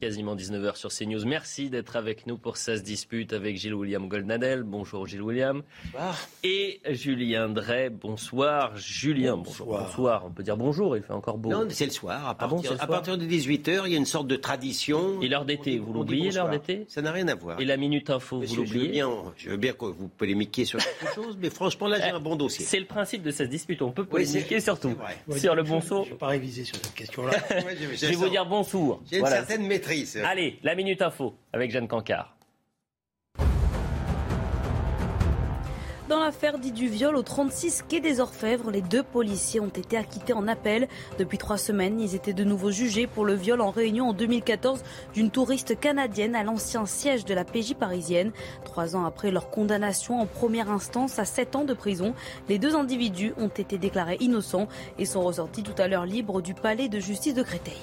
Quasiment 19h sur CNews. Merci d'être avec nous pour Ça se dispute avec Gilles William Goldnadel. Bonjour Gilles William. Bonsoir. Et Julien Drey. Bonsoir Julien. Bonjour. Bonsoir. On peut dire bonjour, il fait encore beau. Non, c'est le soir. À Ah bon, partir, à de 18h, il y a une sorte de tradition. Et l'heure d'été, vous l'oubliez l'heure bonsoir. d'été? Ça n'a rien à voir. Et la minute info, vous Monsieur, je veux l'oubliez? Bien, je veux bien que vous polémiquiez sur quelque chose, mais franchement, là, j'ai un bon dossier. C'est le principe de cette dispute. On peut Oui, polémiquer sur tout. c'est vrai. Sur le bon saut. Je ne pas réviser sur cette question-là. Je vais vous dire bonsoir. J'ai une Voilà. certaine maîtrise. Allez, la minute info avec Jeanne Cancard. Dans l'affaire dite du viol au 36 quai des Orfèvres, les deux policiers ont été acquittés en appel. Depuis trois semaines, ils étaient de nouveau jugés pour le viol en réunion en 2014 d'une touriste canadienne à l'ancien siège de la PJ parisienne. Trois ans après leur condamnation en première instance à sept ans de prison, les deux individus ont été déclarés innocents et sont ressortis tout à l'heure libres du palais de justice de Créteil.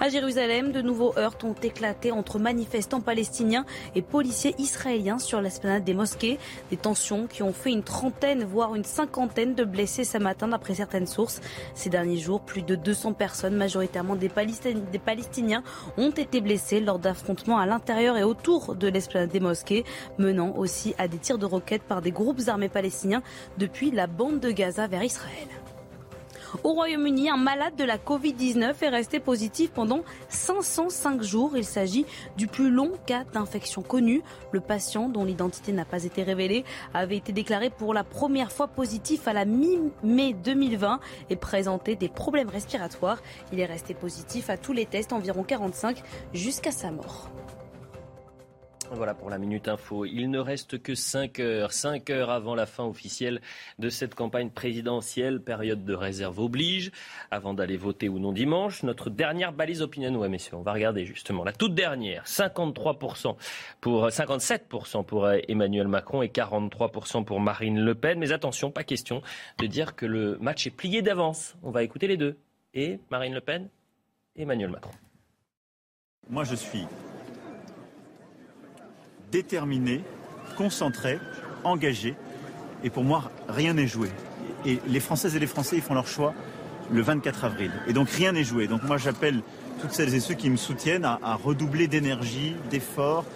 À Jérusalem, de nouveaux heurts ont éclaté entre manifestants palestiniens et policiers israéliens sur l'esplanade des mosquées. Des tensions qui ont fait une trentaine, voire une cinquantaine de blessés ce matin d'après certaines sources. Ces derniers jours, plus de 200 personnes, majoritairement des, Palestin- des Palestiniens, ont été blessées lors d'affrontements à l'intérieur et autour de l'esplanade des mosquées, menant aussi à des tirs de roquettes par des groupes armés palestiniens depuis la bande de Gaza vers Israël. Au Royaume-Uni, un malade de la Covid-19 est resté positif pendant 505 jours. Il s'agit du plus long cas d'infection connu. Le patient, dont l'identité n'a pas été révélée, avait été déclaré pour la première fois positif à la mi-mai 2020 et présentait des problèmes respiratoires. Il est resté positif à tous les tests, environ 45, jusqu'à sa mort. Voilà pour la Minute Info. Il ne reste que 5 heures, 5 heures avant la fin officielle de cette campagne présidentielle. Période de réserve oblige. Avant d'aller voter ou non dimanche, notre dernière balise opinion, ouais, messieurs, on va regarder justement la toute dernière. 53% pour, 57% pour euh, Emmanuel Macron et 43% pour Marine Le Pen. Mais attention, pas question de dire que le match est plié d'avance. On va écouter les deux. Et Marine Le Pen Emmanuel Macron. Moi, je suis déterminé, concentré, engagé. Et pour moi, rien n'est joué. Et les Françaises et les Français, ils font leur choix le 24 avril. Et donc rien n'est joué. Donc moi, j'appelle toutes celles et ceux qui me soutiennent à, redoubler d'énergie, d'efforts,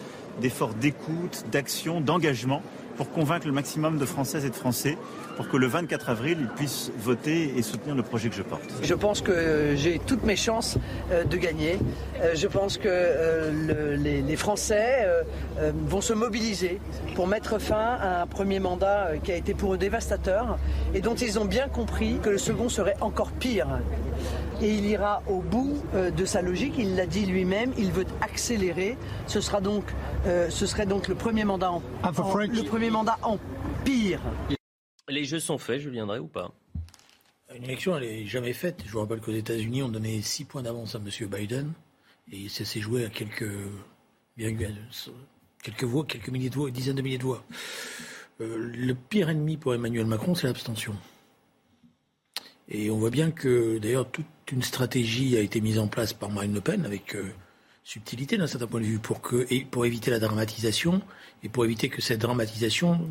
d'efforts d'écoute, d'action, d'engagement pour convaincre le maximum de Françaises et de Français pour que le 24 avril, ils puissent voter et soutenir le projet que je porte. Je pense que euh, j'ai toutes mes chances euh, de gagner. Euh, Je pense que le- les, Français vont se mobiliser pour mettre fin à un premier mandat qui a été pour eux dévastateur et dont ils ont bien compris que le second serait encore pire. Et il ira au bout euh, de sa logique, il l'a dit lui-même, il veut accélérer. Ce, sera donc, euh, ce serait donc le premier mandat en, en- le premier mandat en pire. Les jeux sont faits, Julien Drey, ou pas? Une élection, elle n'est jamais faite. Je vous rappelle qu'aux États-Unis, on donnait 6 points d'avance à M. Biden. Et ça s'est joué à quelques, quelques voix, quelques milliers de voix, une dizaine de milliers de voix. Euh, le pire ennemi pour Emmanuel Macron, c'est l'abstention. Et on voit bien que, d'ailleurs, toute une stratégie a été mise en place par Marine Le Pen avec euh, subtilité d'un certain point de vue pour, que, pour éviter la dramatisation et pour éviter que cette dramatisation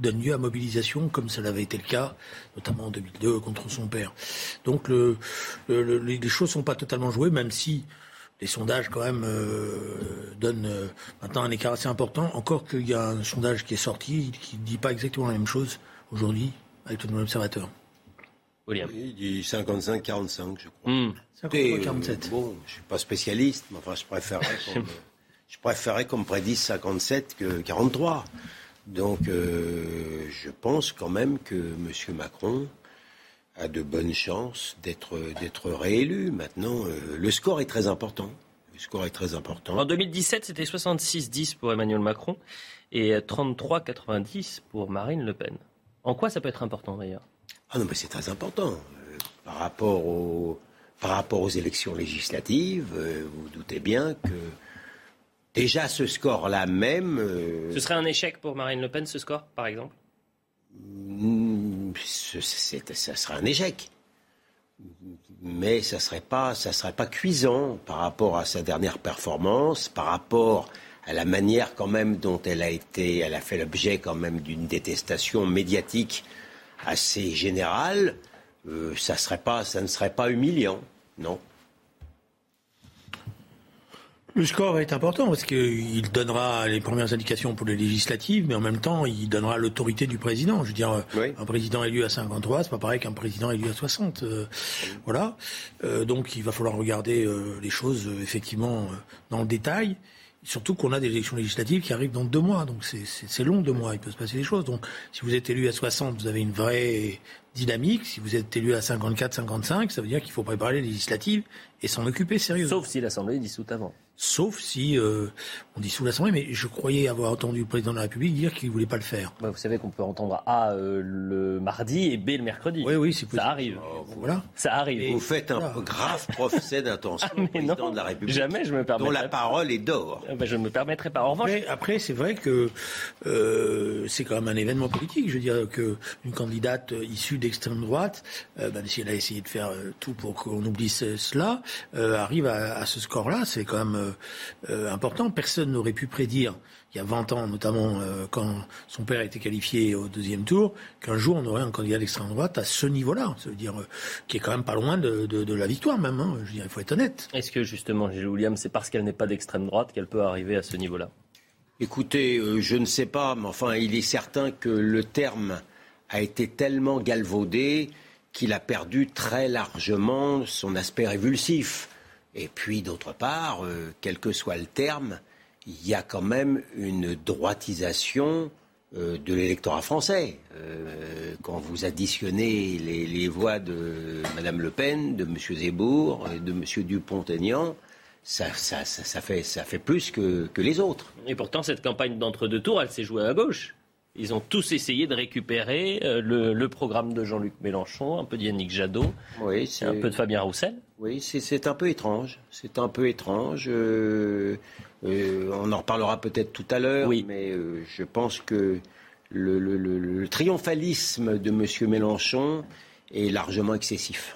donne lieu à mobilisation, comme ça l'avait été le cas, notamment en 2002 contre son père. Donc le, le- le- les choses sont pas totalement jouées, même si les sondages quand même euh, donnent euh, maintenant un écart assez important. Encore qu'il y a un sondage qui est sorti qui ne dit pas exactement la même chose aujourd'hui avec le nouvel observateur. William. Il dit 55-45, je crois. 53, 47. euh, bon, je suis pas spécialiste, mais enfin, je préférerais qu'on me, je préférerais qu'on me prédise 57 que 43. Donc, euh, je pense quand même que M. Macron a de bonnes chances d'être d'être réélu. Maintenant, euh, le score est très important. Le score est très important. En 2017, c'était 66-10 pour Emmanuel Macron et 33-90 pour Marine Le Pen. En quoi ça peut être important d'ailleurs? Ah non, mais c'est très important. Euh, par rapport au. par rapport aux élections législatives, euh, vous, vous doutez bien que déjà ce score-là même... Euh, ce serait un échec pour Marine Le Pen, ce score, par exemple? Mm, Ça serait un échec. Mais ça ne serait, pas, ça serait pas cuisant par rapport à sa dernière performance, par rapport à la manière quand même dont elle a été, elle a fait l'objet quand même d'une détestation médiatique assez générale. Euh, ça, serait pas, ça ne serait pas humiliant, non le score est important parce qu'il donnera les premières indications pour les législatives, mais en même temps, il donnera l'autorité du président. Je veux dire, un président élu à 53, c'est pas pareil qu'un président élu à 60. Euh, voilà. Euh, donc, il va falloir regarder les choses effectivement dans le détail. Surtout qu'on a des élections législatives qui arrivent dans deux mois, donc c'est long deux mois, il peut se passer des choses. Donc si vous êtes élu à 60, vous avez une vraie dynamique. Si vous êtes élu à 54, 55, ça veut dire qu'il faut préparer les législatives et s'en occuper sérieusement. Sauf si l'Assemblée est dissoute avant sauf si euh, on dissout l'Assemblée. Mais je croyais avoir entendu le président de la République dire qu'il ne voulait pas le faire. Bah, vous savez qu'on peut entendre A euh, le mardi et B le mercredi. Oui, oui, c'est Ça arrive. Oh, voilà. Ça arrive. vous faites un grave procès d'intention ah, au président de la République. Jamais je me permettrai. Dont la parole est d'or. Ah, bah, je ne me permettrai pas. En revanche... après, c'est vrai que euh, c'est quand même un événement politique. Je veux dire qu'une candidate issue d'extrême droite, même si elle a essayé de faire tout pour qu'on oublie cela, arrive à, à ce score-là. C'est quand même euh, important. Personne n'aurait pu prédire, il y a 20 ans notamment, euh, quand son père a été qualifié au deuxième tour, qu'un jour on aurait un candidat d'extrême droite à ce niveau-là. Ça veut dire euh, qui est quand même pas loin de, la victoire même. Hein. Je veux dire, il faut être honnête. Est-ce que justement, Gilles William, c'est parce qu'elle n'est pas d'extrême droite qu'elle peut arriver à ce niveau-là? Écoutez, je ne sais pas, mais enfin, il est certain que le terme a été tellement galvaudé qu'il a perdu très largement son aspect révulsif. Et puis, d'autre part, euh, quel que soit le terme, il y a quand même une droitisation euh, de l'électorat français. Euh, quand vous additionnez les, voix de Mme Le Pen, de M. Zemmour, de M. Dupont-Aignan, ça, fait, ça fait plus que, que les autres. Et pourtant, cette campagne d'entre-deux tours, elle s'est jouée à gauche. Ils ont tous essayé de récupérer euh, le, programme de Jean-Luc Mélenchon, un peu d'Yannick Jadot, oui, un peu de Fabien Roussel. Oui, c'est un peu étrange. C'est un peu étrange. Euh, euh, on en reparlera peut-être tout à l'heure, oui. mais je pense que le, le, triomphalisme de M. Mélenchon est largement excessif.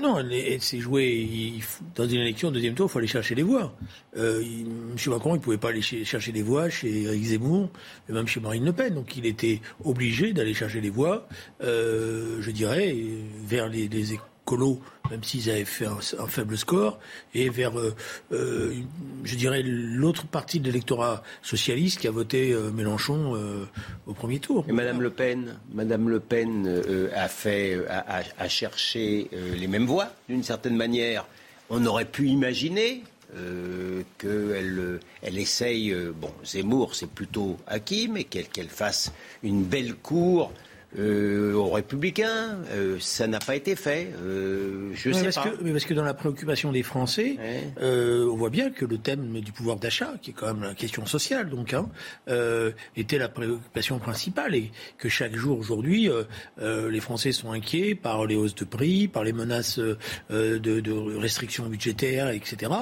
Non, c'est joué. dans une élection, au deuxième tour, il faut aller chercher les voix. Euh, M. Macron, il ne pouvait pas aller chercher des voix chez Eric Zemmour, et même chez Marine Le Pen. Donc il était obligé d'aller chercher les voix, euh, je dirais, vers les, les, même s'ils avaient fait un, faible score, et vers, euh, euh, je dirais, l'autre partie de l'électorat socialiste qui a voté euh, Mélenchon au premier tour. Et Madame Le Pen, Madame Le Pen a fait, a, cherché les mêmes voix d'une certaine manière. On aurait pu imaginer qu'elle elle essaye, bon, Zemmour c'est plutôt acquis, mais qu'elle fasse une belle cour euh, aux Républicains, euh, ça n'a pas été fait. Euh, je sais parce pas. Que, mais parce que dans la préoccupation des Français, on voit bien que le thème du pouvoir d'achat, qui est quand même la question sociale, donc, hein, était la préoccupation principale et que chaque jour aujourd'hui, les Français sont inquiets par les hausses de prix, par les menaces de, restrictions budgétaires, etc.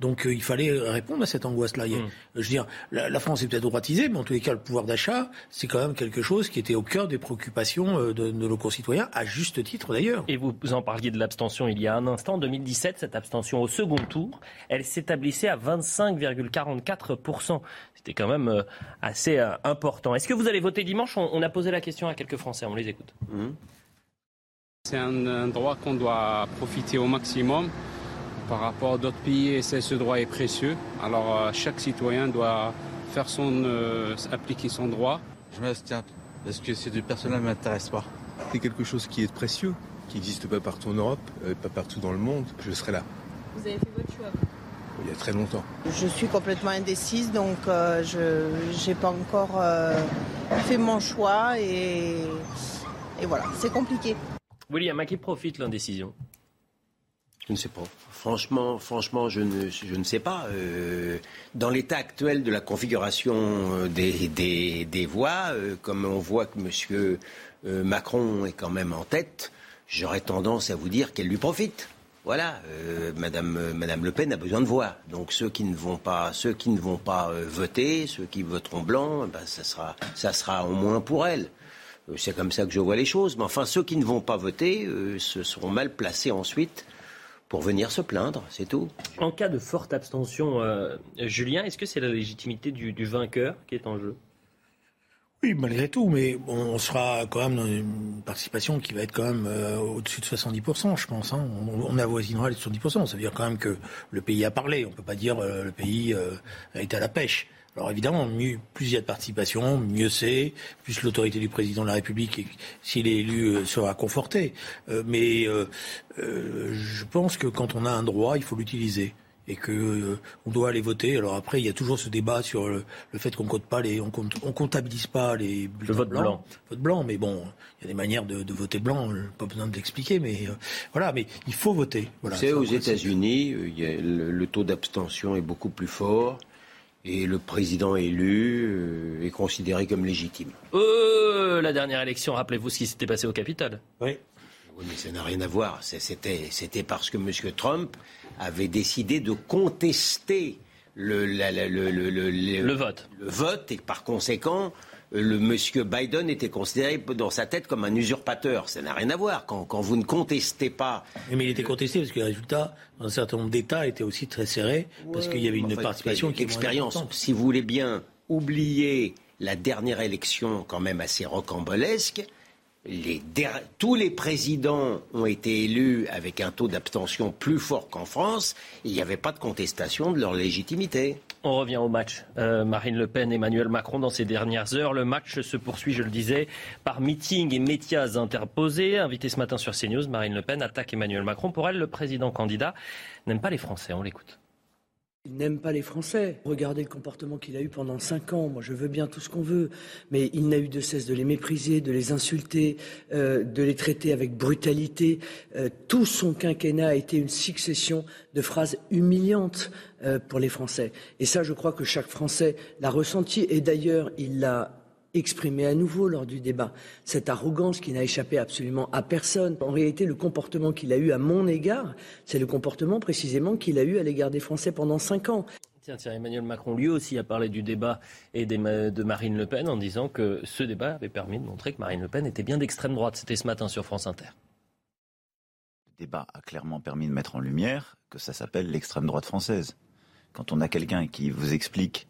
Donc, il fallait répondre à cette angoisse-là. Mm. Je veux dire, la, la France est peut-être droitisée, mais en tous les cas, le pouvoir d'achat, c'est quand même quelque chose qui était au cœur des préoccupations euh, de, nos concitoyens, à juste titre d'ailleurs. Et vous en parliez de l'abstention il y a un instant. En 2017, cette abstention au second tour, elle s'établissait à 25,44%. C'était quand même euh, assez euh, important. Est-ce que vous allez voter dimanche? On, a posé la question à quelques Français, on les écoute. Mmh. C'est un, droit qu'on doit profiter au maximum. Par rapport à d'autres pays, ce droit est précieux. Alors chaque citoyen doit faire son, appliquer son droit. Je m'abstiens parce que ces deux personnes-là ne m'intéressent pas. C'est quelque chose qui est précieux, qui n'existe pas partout en Europe, euh, pas partout dans le monde. Je serai là. Vous avez fait votre choix Il y a très longtemps. Je suis complètement indécise, donc euh, je n'ai pas encore euh, fait mon choix et, et voilà, c'est compliqué. William, à qui profite l'indécision? Je ne sais pas. Franchement, franchement, je ne, sais pas. Euh, dans l'état actuel de la configuration euh, des, voix, euh, comme on voit que M. Macron est quand même en tête, j'aurais tendance à vous dire qu'elle lui profite. voilà, Madame, Le Pen a besoin de voix. Donc ceux qui ne vont pas, voter, ceux qui voteront blanc, ben, ça, sera, sera au moins pour elle. C'est comme ça que je vois les choses. Mais enfin, ceux qui ne vont pas voter se seront mal placés ensuite pour venir se plaindre, c'est tout. En cas de forte abstention, Julien, est-ce que c'est la légitimité du, du vainqueur qui est en jeu? Oui, malgré tout, mais on sera quand même dans une participation qui va être quand même euh, au-dessus de 70%, je pense. Hein. On, on avoisinera les 70%. Ça veut dire quand même que le pays a parlé. On ne peut pas dire euh, le pays euh, est à la pêche. Alors évidemment, mieux, plus il y a de participation, mieux c'est, plus l'autorité du président de la République, s'il est élu, sera confortée. mais je pense que quand on a un droit, il faut l'utiliser et que euh, on doit aller voter. Alors après, il y a toujours ce débat sur le, fait qu'on compte pas les, on, compte, on comptabilise pas les le vote blanc. Vote blanc, mais bon, il y a des manières de, voter blanc. Pas besoin de l'expliquer, mais euh, voilà. Mais il faut voter. Voilà, C'est aux États-Unis, euh, le, le, taux d'abstention est beaucoup plus fort. Et le président élu est considéré comme légitime. la dernière élection, rappelez-vous ce qui s'était passé au Capitole. Oui. Oui, mais ça n'a rien à voir. C'était parce que M. Trump avait décidé de contester le, le, vote. le vote et par conséquent, le monsieur Biden était considéré dans sa tête comme un usurpateur. Ça n'a rien à voir. Quand, quand, vous ne contestez pas. Mais il était contesté parce que le résultat, dans un certain nombre d'États, était aussi très serré parce qu'il y avait une participation qui expérience. Si vous voulez bien oublier la dernière élection, quand même assez rocambolesque, tous les présidents ont été élus avec un taux d'abstention plus fort qu'en France. il n'y avait pas de contestation de leur légitimité. On revient au match. Euh, Marine Le Pen, Emmanuel Macron dans ces dernières heures. Le match se poursuit, je le disais, par meeting et médias interposés. Invité ce matin sur CNews, Marine Le Pen attaque Emmanuel Macron. Pour elle, le président candidat n'aime pas les Français. On l'écoute. Il n'aime pas les Français. Regardez le comportement qu'il a eu pendant cinq ans. Moi, je veux bien tout ce qu'on veut, mais il n'a eu de cesse de les mépriser, de les insulter, euh, de les traiter avec brutalité. Euh, tout son quinquennat a été une succession de phrases humiliantes euh, pour les Français. Et ça, je crois que chaque Français l'a ressenti. Et d'ailleurs, il l'a exprimé à nouveau lors du débat. Cette arrogance qui n'a échappé absolument à personne. En réalité, le comportement qu'il a eu à mon égard, c'est le comportement précisément qu'il a eu à l'égard des Français pendant cinq ans. Tiens, tiens, Emmanuel Macron lui aussi a parlé du débat et de Marine Le Pen en disant que ce débat avait permis de montrer que Marine Le Pen était bien d'extrême droite. C'était ce matin sur France Inter. Le débat a clairement permis de mettre en lumière que ça s'appelle l'extrême droite française. Quand on a quelqu'un qui vous explique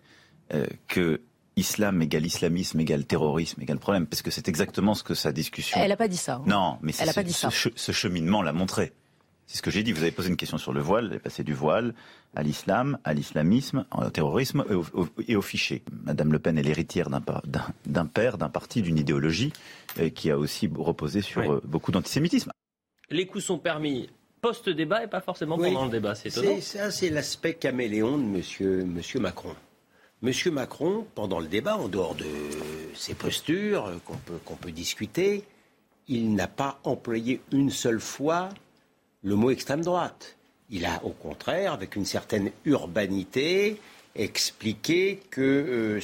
euh, que islam égale islamisme égale terrorisme égale problème, parce que c'est exactement ce que sa discussion. Elle n'a pas dit ça. Hein. Non, mais Elle a pas dit ça. Ce, cheminement l'a montré. C'est ce que j'ai dit. Vous avez posé une question sur le voile. Elle est passée du voile à l'islam, à l'islamisme, au terrorisme et au, fichier. Madame Le Pen est l'héritière d'un père, d'un parti, d'une idéologie euh, qui a aussi reposé sur euh, beaucoup d'antisémitisme. Les coups sont permis post-débat et pas forcément pendant le débat. C'est étonnant. Ça, c'est l'aspect caméléon de monsieur, monsieur Macron. Monsieur Macron, pendant le débat, en dehors de ses postures qu'on peut, qu'on peut discuter, il n'a pas employé une seule fois le mot extrême droite. Il a au contraire, avec une certaine urbanité, expliqué que euh,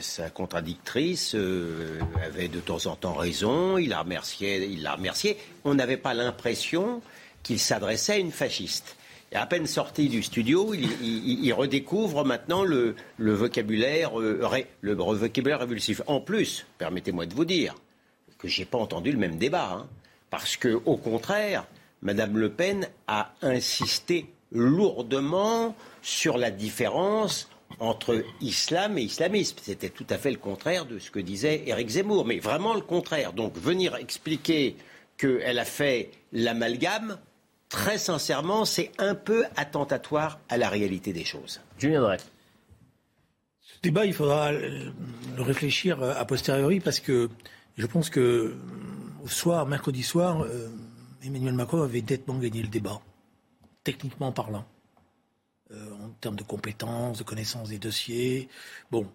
sa, contradictrice euh, avait de temps en temps raison, il l'a remercié, il l'a remercié. On n'avait pas l'impression qu'il s'adressait à une fasciste à peine sorti du studio, il, redécouvre maintenant le, vocabulaire, euh, révulsif. En plus, permettez-moi de vous dire que je n'ai pas entendu le même débat, hein, parce que au contraire, Madame Le Pen a insisté lourdement sur la différence entre islam et islamisme. C'était tout à fait le contraire de ce que disait Éric Zemmour, mais vraiment le contraire. Donc venir expliquer qu'elle a fait l'amalgame, très sincèrement, c'est un peu attentatoire à la réalité des choses. Julien Drey. Ce débat, il faudra le réfléchir a posteriori parce que je pense que euh, au soir, mercredi soir, euh, Emmanuel Macron avait nettement gagné le débat, techniquement parlant, euh, en termes de compétences, de connaissances des dossiers. Bon.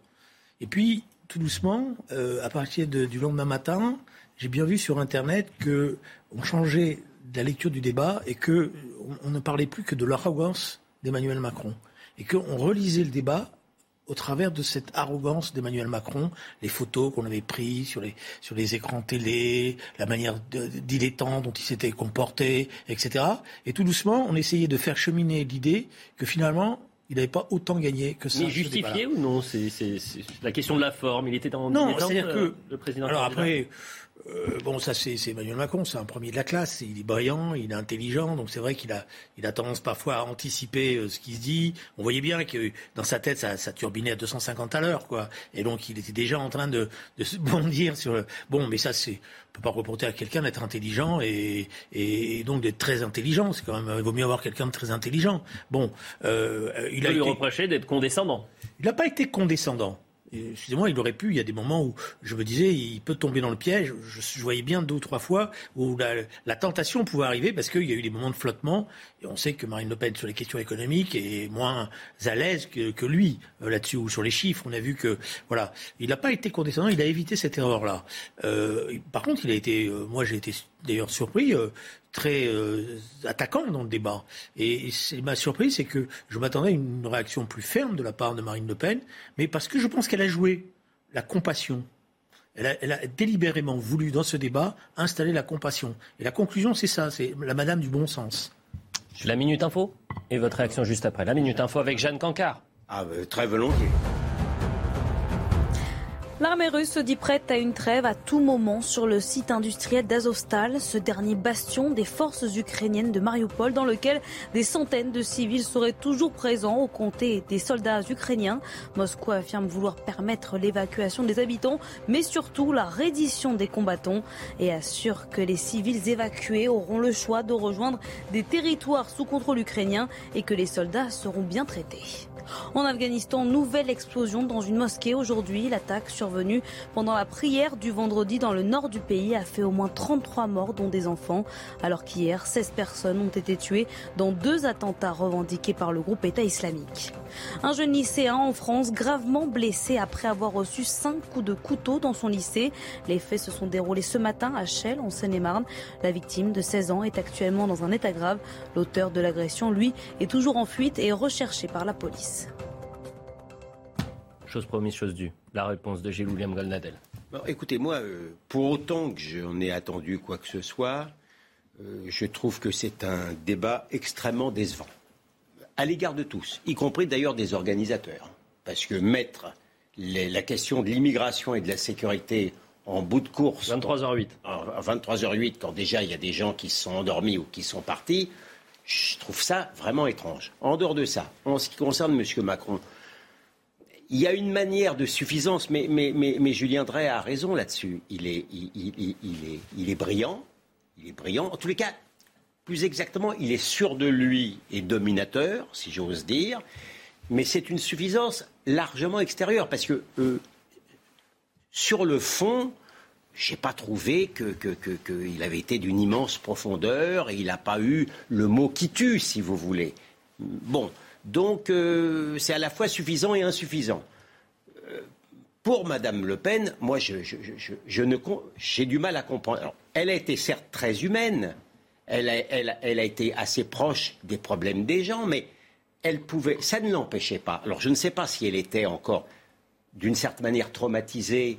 Et puis, tout doucement, à partir du lendemain matin, j'ai bien vu sur Internet qu'on changeait de la lecture du débat et que on, ne parlait plus que de l'arrogance d'Emmanuel Macron et qu'on relisait le débat au travers de cette arrogance d'Emmanuel Macron, les photos qu'on avait prises sur les, sur les écrans télé, la manière dilettante dont il s'était comporté, etc. Et tout doucement, on essayait de faire cheminer l'idée que finalement, il n'avait pas autant gagné que ça. Mais justifié ou non? C'est la question de la forme. Il était en non, c'est-à-dire que le président. Alors après, euh, bon, ça c'est Emmanuel Macron, c'est un premier de la classe, il est brillant, il est intelligent, donc c'est vrai qu'il a, il a tendance parfois à anticiper euh, ce qui se dit. On voyait bien que dans sa tête, ça, ça turbinait à 250 à l'heure, quoi. Et donc il était déjà en train de, de se bondir sur le... Bon, mais ça c'est, on peut pas reporter à quelqu'un d'être intelligent et, et, donc d'être très intelligent. C'est quand même, il vaut mieux avoir quelqu'un de très intelligent. Bon, euh, il a lui reproché d'être condescendant. Il n'a pas été condescendant excusez-moi, il aurait pu, il y a des moments où je me disais, il peut tomber dans le piège. Je, voyais bien deux ou trois fois où la, tentation pouvait arriver parce qu'il y a eu des moments de flottement. Et on sait que Marine Le Pen, sur les questions économiques, est moins à l'aise que, lui euh, là-dessus, ou sur les chiffres. On a vu que, voilà, il n'a pas été condescendant, il a évité cette erreur-là. Euh, par contre, il a été, euh, moi j'ai été d'ailleurs surpris, très euh, attaquant dans le débat. Et, ma surprise, c'est que je m'attendais à une réaction plus ferme de la part de Marine Le Pen, mais parce que je pense qu'elle a joué la compassion. Elle a, délibérément voulu, dans ce débat, installer la compassion. Et la conclusion, c'est ça, c'est la madame du bon sens. La Minute Info et votre réaction juste après. La Minute Info avec Jeanne Cancard. Ah, bah, très volontiers. L'armée russe se dit prête à une trêve à tout moment sur le site industriel d'Azovstal, ce dernier bastion des forces ukrainiennes de Mariupol, dans lequel des centaines de civils seraient toujours présents aux côtés des soldats ukrainiens. Moscou affirme vouloir permettre l'évacuation des habitants, mais surtout la reddition des combattants, et assure que les civils évacués auront le choix de rejoindre des territoires sous contrôle ukrainien et que les soldats seront bien traités. En Afghanistan, nouvelle explosion dans une mosquée aujourd'hui. L'attaque survenue pendant la prière du vendredi dans le nord du pays a fait au moins 33 morts, dont des enfants, alors qu'hier, 16 personnes ont été tuées dans deux attentats revendiqués par le groupe État islamique. Un jeune lycéen en France gravement blessé après avoir reçu cinq coups de couteau dans son lycée. Les faits se sont déroulés ce matin à Chelles, en Seine-et-Marne. La victime de 16 ans est actuellement dans un état grave. L'auteur de l'agression, lui, est toujours en fuite et recherché par la police. Chose promise, chose due. La réponse de Gilles William Golnadel. écoutez, moi, euh, pour autant que j'en ai attendu quoi que ce soit, euh, je trouve que c'est un débat extrêmement décevant à l'égard de tous, y compris d'ailleurs des organisateurs. Parce que mettre la question de l'immigration et de la sécurité en bout de course. 23h08. À 23h08, quand déjà il y a des gens qui se sont endormis ou qui sont partis, je trouve ça vraiment étrange. En dehors de ça, en ce qui concerne M. Macron, il y a une manière de suffisance, mais, Julien Drey a raison là-dessus. Il est, il, il, est, il est brillant. Il est brillant. En tous les cas, plus exactement, il est sûr de lui et dominateur, si j'ose dire, mais c'est une suffisance largement extérieure, parce que euh, sur le fond, je n'ai pas trouvé qu'il avait été d'une immense profondeur et il n'a pas eu le mot qui tue, si vous voulez. Bon, donc euh, c'est à la fois suffisant et insuffisant. Euh, pour Madame Le Pen, moi, j'ai du mal à comprendre. elle a été certes très humaine, elle a, été assez proche des problèmes des gens, mais elle pouvait, ça ne l'empêchait pas. Alors je ne sais pas si elle était encore, d'une certaine manière, traumatisée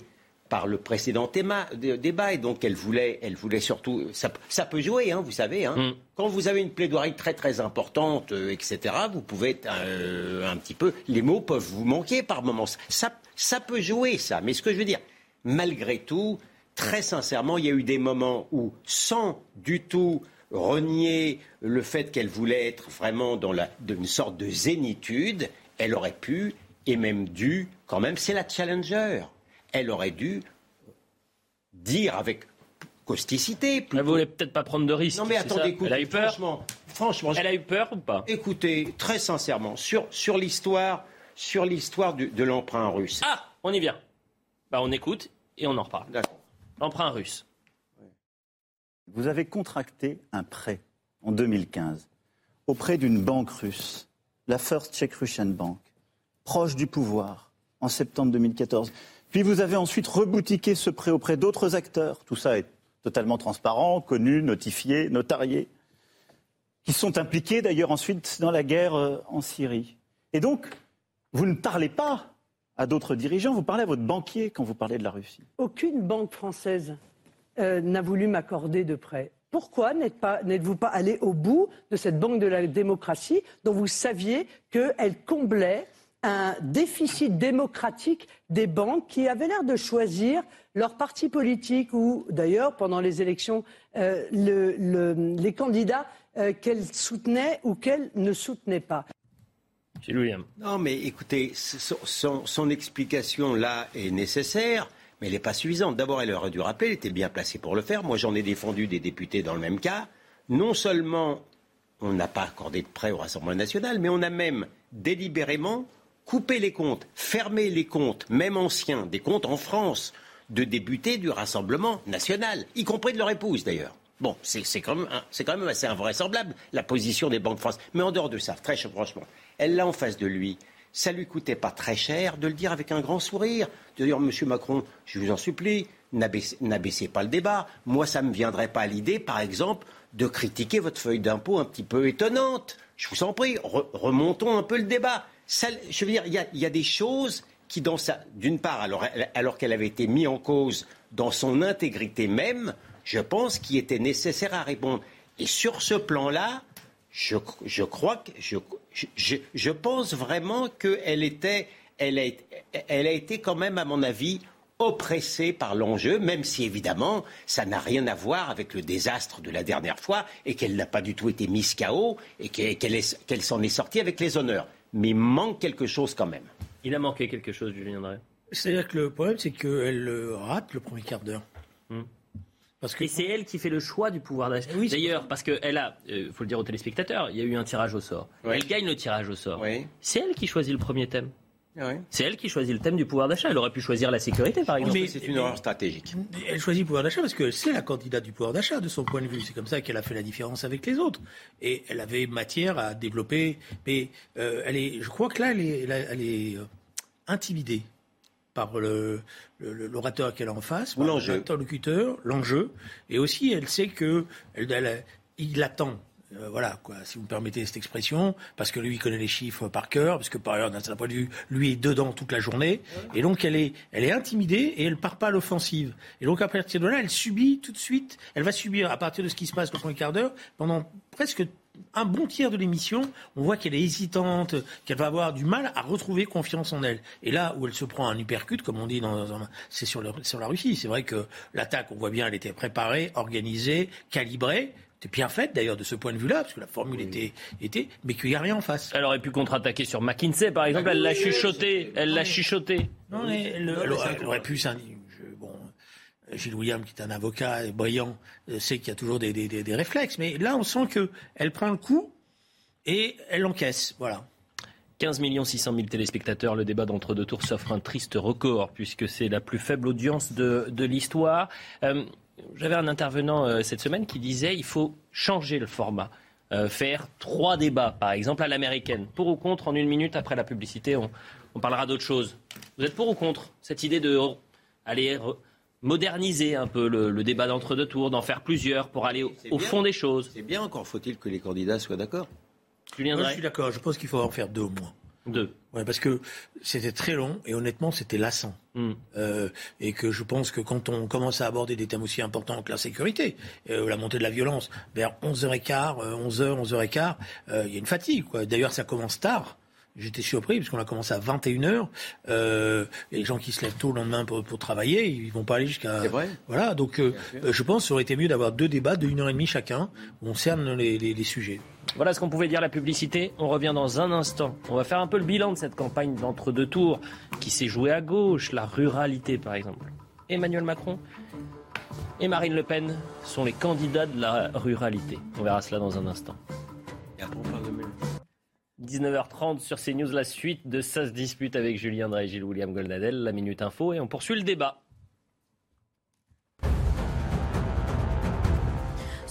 par le précédent débat, et donc elle voulait, elle voulait surtout, ça, peut jouer, hein, vous savez. Hein. Mm. Quand vous avez une plaidoirie très très importante, euh, etc., vous pouvez euh, un petit peu, les mots peuvent vous manquer par moments. Ça, ça peut jouer, ça. Mais ce que je veux dire, malgré tout, très sincèrement, il y a eu des moments où, sans du tout renier le fait qu'elle voulait être vraiment dans la, une sorte de zénitude, elle aurait pu et même dû, quand même, c'est la challenger. Elle aurait dû dire avec causticité. Elle voulait peut-être pas prendre de risques. Non mais attendez, écoutez, elle a eu peur. Franchement, franchement, elle a eu peur ou pas? Écoutez, très sincèrement, sur, sur l'histoire, sur l'histoire de l'emprunt russe. Ah, on y vient. Bah, on écoute et on en reparle. L'emprunt russe. Vous avez contracté un prêt en 2015 auprès d'une banque russe, la First Czech Russian Bank, proche du pouvoir, en septembre 2014. Puis vous avez ensuite reboutiqué ce prêt auprès d'autres acteurs. Tout ça est totalement transparent, connu, notifié, notarié, qui sont impliqués d'ailleurs ensuite dans la guerre euh, en Syrie. Et donc, vous ne parlez pas à d'autres dirigeants. Vous parlez à votre banquier quand vous parlez de la Russie. Aucune banque française euh, n'a voulu m'accorder de prêt. Pourquoi n'êtes-vous pas, pas allé au bout de cette banque de la démocratie dont vous saviez qu'elle comblait un déficit démocratique des banques qui avaient l'air de choisir leur parti politique ou d'ailleurs pendant les élections euh, les candidats euh, qu'elles soutenaient ou qu'elles ne soutenaient pas. Non, mais écoutez, son, explication là est nécessaire, mais elle n'est pas suffisante. D'abord, elle aurait dû rappeler, elle était bien placée pour le faire. Moi, j'en ai défendu des députés dans le même cas. Non seulement on n'a pas accordé de prêt au Rassemblement national, mais on a même délibérément coupé les comptes, fermé les comptes, même anciens, des comptes en France, de députés du Rassemblement national, y compris de leur épouse d'ailleurs. Bon, c'est quand, même assez invraisemblable, la position des banques françaises. Mais en dehors de ça, très franchement, elle l'a en face de lui. Ça lui coûtait pas très cher de le dire avec un grand sourire, de dire Monsieur Macron, je vous en supplie, n'abaissez pas le débat. Moi, ça ne me viendrait pas à l'idée, par exemple, de critiquer votre feuille d'impôt un petit peu étonnante. Je vous en prie, remontons un peu le débat. Je veux dire, il y, a des choses qui, d'une part, alors, alors qu'elle avait été mise en cause dans son intégrité même, je pense qu'il était nécessaire à répondre. Et sur ce plan-là, je, crois que je, pense vraiment qu'elle était, elle a, elle a été quand même, à mon avis, oppressée par l'enjeu, même si évidemment ça n'a rien à voir avec le désastre de la dernière fois et qu'elle n'a pas du tout été mise KO et qu'elle s'en est sortie avec les honneurs. Mais il manque quelque chose quand même. Il a manqué quelque chose, Julien Drey? C'est-à-dire que le problème, c'est qu'elle rate le premier quart d'heure. Hmm. Et c'est elle qui fait le choix du pouvoir d'achat. D'ailleurs, parce qu'elle a, il euh, faut le dire aux téléspectateurs, il y a eu un tirage au sort. Elle gagne le tirage au sort. C'est elle qui choisit le premier thème. C'est elle qui choisit le thème du pouvoir d'achat. Elle aurait pu choisir la sécurité, par exemple. Mais c'est une erreur stratégique. Elle choisit le pouvoir d'achat parce que c'est la candidate du pouvoir d'achat, de son point de vue. C'est comme ça qu'elle a fait la différence avec les autres. Et elle avait matière à développer. Mais euh, elle est, je crois que là, elle est, elle est euh, intimidée par l'orateur qu'elle a en face, par l'interlocuteur, l'enjeu, et aussi elle sait que elle, il attend. Euh, voilà, quoi, si vous me permettez cette expression, parce que lui il connaît les chiffres par cœur, parce que par ailleurs, d'un certain point de vue, lui est dedans toute la journée, et donc elle est, elle est intimidée et elle part pas à l'offensive. Et donc à partir de là, elle subit tout de suite, elle va subir à partir de ce qui se passe le premier quart d'heure, pendant presque un bon tiers de l'émission, on voit qu'elle est hésitante, qu'elle va avoir du mal à retrouver confiance en elle. Et là où elle se prend un uppercut, comme on dit, dans, c'est sur, sur la Russie. C'est vrai que l'attaque, on voit bien, elle était préparée, organisée, calibrée. C'était bien faite d'ailleurs de ce point de vue-là, parce que la formule était, était, mais qu'il n'y a rien en face. Elle aurait pu contre-attaquer sur McKinsey, par exemple. elle l'a chuchoté. Elle l'a chuchoté. Non, mais elle, aurait, pu Gilles William, qui est un avocat brillant, euh, sait qu'il y a toujours des, réflexes. Mais là, on sent qu'elle prend le coup et elle encaisse. Voilà. 15 600 000 téléspectateurs, le débat d'entre-deux tours s'offre un triste record puisque c'est la plus faible audience de, l'histoire. Euh, j'avais un intervenant euh, cette semaine qui disait il faut changer le format. faire trois débats, par exemple, à l'américaine. Pour ou contre, en une minute après la publicité, on, on parlera d'autre chose. Vous êtes pour ou contre cette idée de aller moderniser un peu le, débat d'entre-deux tours, d'en faire plusieurs pour aller au, fond des choses? C'est bien, encore faut-il que les candidats soient d'accord? Moi, je suis d'accord. Je pense qu'il faut en faire deux au moins. Deux. Ouais, parce que c'était très long et honnêtement, c'était lassant. Hmm. Euh, et que je pense que quand on commence à aborder des thèmes aussi importants que la sécurité, euh, la montée de la violence, vers 11h15, 11h, 11h15, il y a une fatigue. D'ailleurs, ça commence tard. J'étais surpris parce qu'on a commencé à 21h. Euh, et les gens qui se lèvent tôt le lendemain pour, pour travailler, ils vont pas aller jusqu'à. C'est vrai. Voilà, donc euh, je pense que ça aurait été mieux d'avoir deux débats de 1 heure et demie chacun où on cerne les, les, les sujets. Voilà ce qu'on pouvait dire la publicité. On revient dans un instant. On va faire un peu le bilan de cette campagne d'entre-deux tours qui s'est jouée à gauche, la ruralité par exemple. Emmanuel Macron et Marine Le Pen sont les candidats de la ruralité. On verra cela dans un instant. 19h30 sur CNews, la suite de Ça se dispute avec Julien Drey Gilles William Goldadel, la Minute Info, et on poursuit le débat.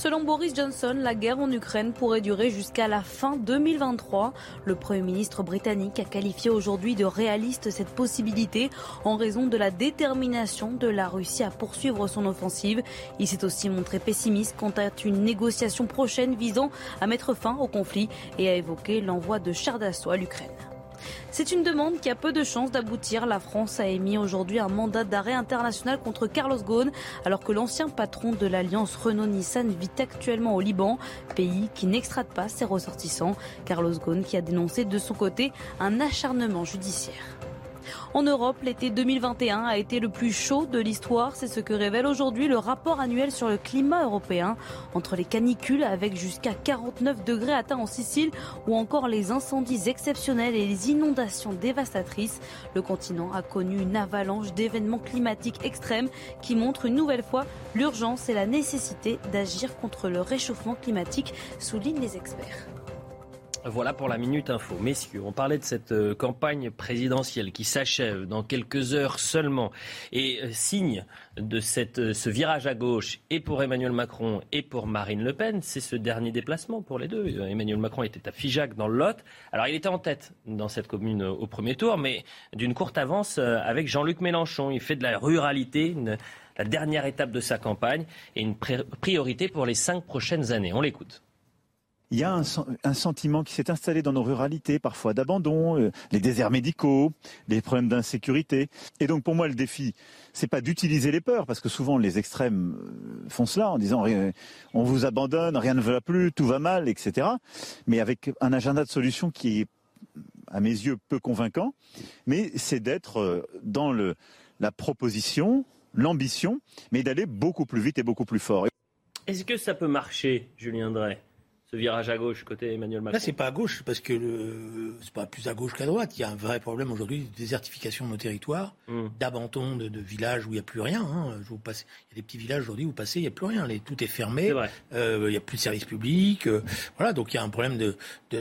Selon Boris Johnson, la guerre en Ukraine pourrait durer jusqu'à la fin 2023. Le Premier ministre britannique a qualifié aujourd'hui de réaliste cette possibilité en raison de la détermination de la Russie à poursuivre son offensive. Il s'est aussi montré pessimiste quant à une négociation prochaine visant à mettre fin au conflit et a évoqué l'envoi de chars d'assaut à l'Ukraine. C'est une demande qui a peu de chances d'aboutir. La France a émis aujourd'hui un mandat d'arrêt international contre Carlos Ghosn, alors que l'ancien patron de l'alliance Renault-Nissan vit actuellement au Liban, pays qui n'extrate pas ses ressortissants. Carlos Ghosn qui a dénoncé de son côté un acharnement judiciaire. En Europe, l'été 2021 a été le plus chaud de l'histoire. C'est ce que révèle aujourd'hui le rapport annuel sur le climat européen. Entre les canicules avec jusqu'à 49 degrés atteints en Sicile ou encore les incendies exceptionnels et les inondations dévastatrices, le continent a connu une avalanche d'événements climatiques extrêmes qui montrent une nouvelle fois l'urgence et la nécessité d'agir contre le réchauffement climatique, soulignent les experts. Voilà pour la Minute Info. Messieurs, on parlait de cette euh, campagne présidentielle qui s'achève dans quelques heures seulement. Et euh, signe de cette, euh, ce virage à gauche, et pour Emmanuel Macron et pour Marine Le Pen, c'est ce dernier déplacement pour les deux. Emmanuel Macron était à Figeac dans le Lot. Alors il était en tête dans cette commune au premier tour, mais d'une courte avance avec Jean-Luc Mélenchon. Il fait de la ruralité la dernière étape de sa campagne et une priorité pour les cinq prochaines années. On l'écoute il y a un, sentiment qui s'est installé dans nos ruralités, parfois d'abandon, euh, les déserts médicaux, les problèmes d'insécurité. Et donc pour moi, le défi, c'est pas d'utiliser les peurs, parce que souvent les extrêmes euh, font cela en disant on vous abandonne, rien ne va plus, tout va mal, etc. Mais avec un agenda de solution qui est, à mes yeux, peu convaincant. Mais c'est d'être euh, dans la proposition, l'ambition, mais d'aller beaucoup plus vite et beaucoup plus fort. Est-ce que ça peut marcher, Julien Drey? Ce virage à gauche côté Emmanuel Macron Là, c'est pas à gauche parce que le... c'est pas plus à gauche qu'à droite. Il y a un vrai problème aujourd'hui de désertification de nos territoires, hmm. d'abandon de, villages où il n'y a plus rien. Hein. vous Il y a des petits villages aujourd'hui où vous passez, il n'y a plus rien. Les... Tout est fermé. Euh, il n'y a plus de services publics. Euh, voilà, donc il y a un problème de,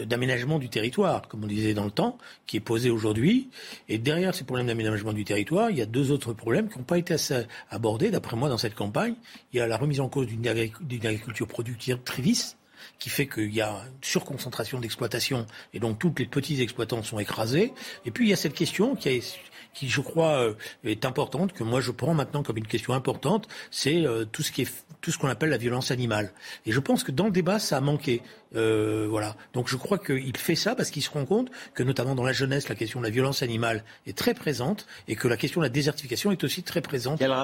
d'aménagement du territoire, comme on disait dans le temps, qui est posé aujourd'hui. Et derrière ces problèmes d'aménagement du territoire, il y a deux autres problèmes qui n'ont pas été assez abordés, d'après moi, dans cette campagne. Il y a la remise en cause d'une, agriculture productive triviste qui fait qu'il y a une surconcentration d'exploitation et donc tous les petits exploitants sont écrasés. Et puis il y a cette question qui est qui, je crois, euh, est importante, que moi je prends maintenant comme une question importante, c'est euh, tout ce qui est tout ce qu'on appelle la violence animale. Et je pense que dans le débat, ça a manqué. Euh, voilà. Donc je crois qu'il fait ça parce qu'il se rend compte que notamment dans la jeunesse, la question de la violence animale est très présente et que la question de la désertification est aussi très présente. Quel,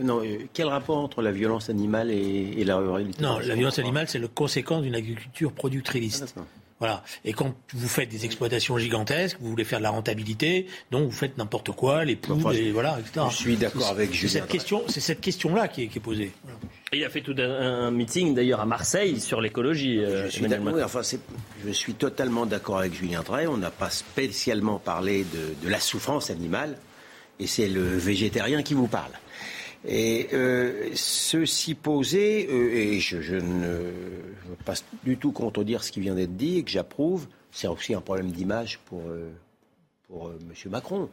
non, quel rapport entre la violence animale et, la ruralité Non, la violence animale, c'est le conséquence d'une agriculture productiviste. Ah, voilà. Et quand vous faites des exploitations gigantesques, vous voulez faire de la rentabilité, donc vous faites n'importe quoi, les poules, et voilà, etc. Je suis d'accord avec Julien. Cette question, c'est cette question-là qui, est posée. il a fait tout un, meeting d'ailleurs à Marseille sur l'écologie. Euh, je, suis enfin, je suis totalement d'accord avec Julien Drey. On n'a pas spécialement parlé de la souffrance animale, et c'est le végétarien qui vous parle. Et euh, ceci posé, euh, et je, ne veux pas du tout contredire ce qui vient d'être dit et que j'approuve, c'est aussi un problème d'image pour, euh, M. Macron.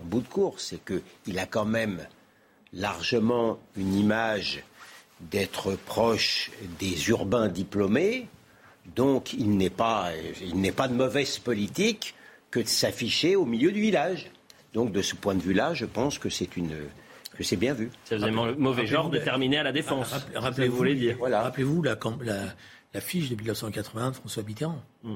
En bout de course, c'est qu'il a quand même largement une image d'être proche des urbains diplômés, donc il n'est pas, il n'est pas de mauvaise politique que de s'afficher au milieu du village. Donc de ce point de vue-là, je pense que c'est une que c'est bien vu. Ça faisait mauvais genre de terminer à la défense. Rappelez-vous, voilà. rappelez-vous la, la, fiche de 1980 de François Mitterrand. Mm.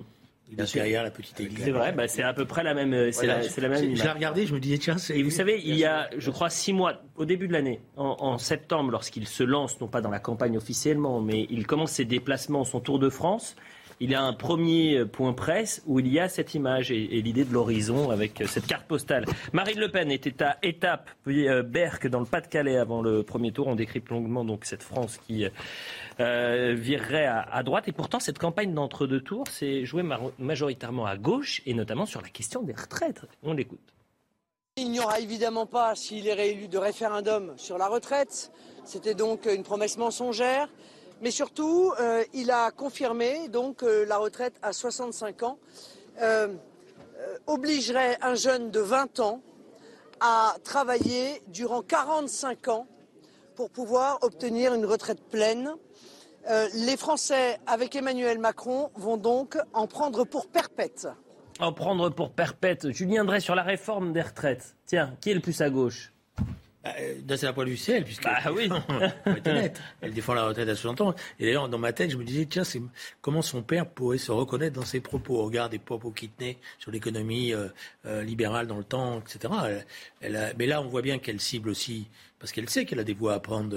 Il est derrière la petite église. C'est vrai, bah, c'est à peu près la même. C'est la, la, même. Je l'ai regardé, je me disais tiens. Et vous savez, il y a, je crois, six mois, au début de l'année, en, en, septembre, lorsqu'il se lance, non pas dans la campagne officiellement, mais il commence ses déplacements, son tour de France il y a un premier point presse où il y a cette image et, l'idée de l'horizon avec cette carte postale. Marine Le Pen était à étape, puis euh, Berck dans le Pas-de-Calais avant le premier tour. On décrypte longuement donc cette France qui euh, virerait à, droite. Et pourtant, cette campagne d'entre-deux tours s'est jouée majoritairement à gauche et notamment sur la question des retraites. On l'écoute. Il n'y aura évidemment pas, s'il est réélu, de référendum sur la retraite. C'était donc une promesse mensongère. Mais surtout, euh, il a confirmé donc euh, la retraite à 65 ans euh, obligerait un jeune de 20 ans à travailler durant 45 ans pour pouvoir obtenir une retraite pleine. les Français, avec Emmanuel Macron, vont donc en prendre pour perpète. En prendre pour perpète. Julien Drey sur la réforme des retraites. Tiens, qui est le plus à gauche? Euh, c'est la poêle du ciel, puisque. Bah oui. Elle défend la retraite à 60 ans. Et d'ailleurs, dans ma tête, je me disais, tiens, c'est comment son père pourrait se reconnaître dans ses propos? Au regard des propos qu'il tenait sur l'économie euh, euh, libérale dans le temps, etc. Elle, mais là, on voit bien qu'elle cible aussi, parce qu'elle sait qu'elle a des voix à prendre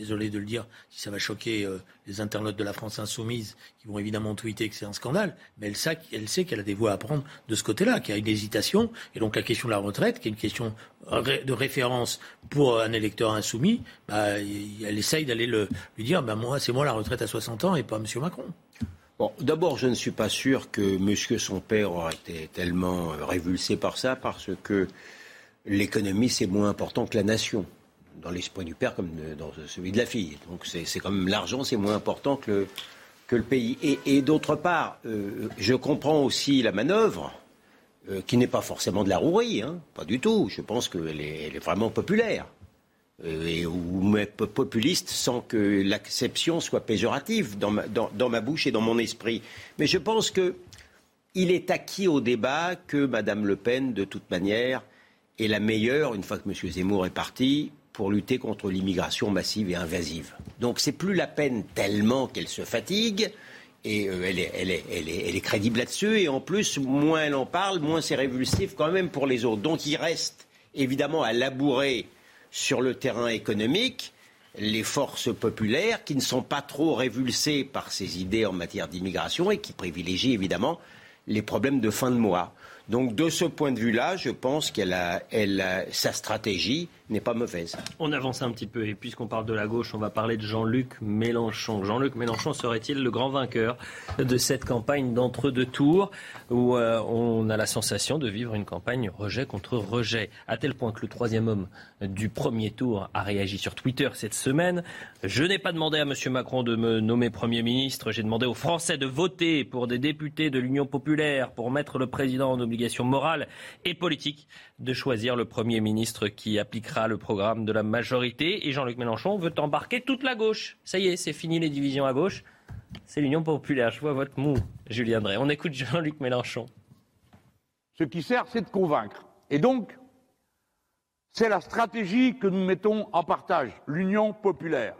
désolé de le dire, si ça va choquer euh, les internautes de la France insoumise, qui vont évidemment tweeter que c'est un scandale, mais elle sait, elle sait qu'elle a des voix à prendre de ce côté-là, qu'il y a une hésitation, et donc la question de la retraite, qui est une question de référence pour un électeur insoumis, bah, elle essaye d'aller lui dire, bah, moi, c'est moi la retraite à 60 ans et pas M. Macron. Bon, d'abord, je ne suis pas sûr que monsieur son père aurait été tellement euh, révulsé par ça, parce que l'économie, c'est moins important que la nation dans l'esprit du père comme dans celui de la fille. Donc c'est quand même l'argent, c'est moins important que le, que le pays. Et, d'autre part, euh, je comprends aussi la manœuvre, euh, qui n'est pas forcément de la rouerie, hein, pas du tout. Je pense qu'elle est, elle est, vraiment populaire. Euh, et, ou populiste sans que l'acception soit péjorative dans ma, dans, dans ma, bouche et dans mon esprit. Mais je pense que il est acquis au débat que Mme Le Pen, de toute manière, est la meilleure, une fois que M. Zemmour est parti, pour lutter contre l'immigration massive et invasive. Donc c'est plus la peine tellement qu'elle se fatigue. Et euh, elle, est, elle, est, elle, est, elle, est, crédible là-dessus. Et en plus, moins elle en parle, moins c'est révulsif quand même pour les autres. Donc il reste évidemment à labourer sur le terrain économique les forces populaires qui ne sont pas trop révulsées par ces idées en matière d'immigration et qui privilégient évidemment les problèmes de fin de mois. Donc de ce point de vue-là, je pense qu'elle a, elle sa stratégie n'est pas mauvaise. On avance un petit peu et puisqu'on parle de la gauche, on va parler de Jean-Luc Mélenchon. Jean-Luc Mélenchon serait-il le grand vainqueur de cette campagne d'entre-deux tours où euh, on a la sensation de vivre une campagne rejet contre rejet, à tel point que le troisième homme du premier tour a réagi sur Twitter cette semaine. Je n'ai pas demandé à M. Macron de me nommer Premier ministre, j'ai demandé aux Français de voter pour des députés de l'Union populaire pour mettre le président en obligation morale et politique de choisir le Premier ministre qui appliquera le programme de la majorité. Et Jean-Luc Mélenchon veut embarquer toute la gauche. Ça y est, c'est fini les divisions à gauche. C'est l'Union populaire. Je vois votre mou, Julien Drey. On écoute Jean-Luc Mélenchon. Ce qui sert, c'est de convaincre. Et donc, c'est la stratégie que nous mettons en partage, l'Union populaire.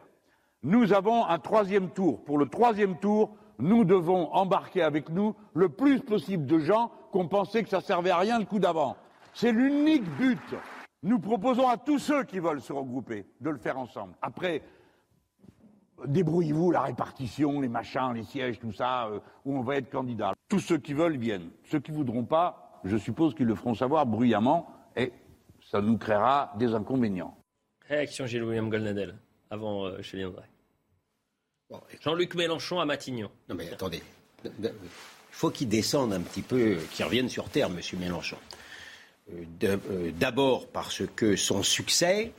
Nous avons un troisième tour. Pour le troisième tour, nous devons embarquer avec nous le plus possible de gens qu'on pensait que ça servait à rien le coup d'avant. C'est l'unique but. Nous proposons à tous ceux qui veulent se regrouper de le faire ensemble. Après, débrouillez-vous la répartition, les machins, les sièges, tout ça, euh, où on va être candidat. Tous ceux qui veulent viennent. Ceux qui voudront pas, je suppose qu'ils le feront savoir bruyamment et ça nous créera des inconvénients. Réaction Gilles William Goldnadel avant euh, Julien Jean-Luc Mélenchon à Matignon. Non mais attendez faut qu'il descende un petit peu, qu'il revienne sur terre, M. Mélenchon. Euh, euh, d'abord parce que son succès,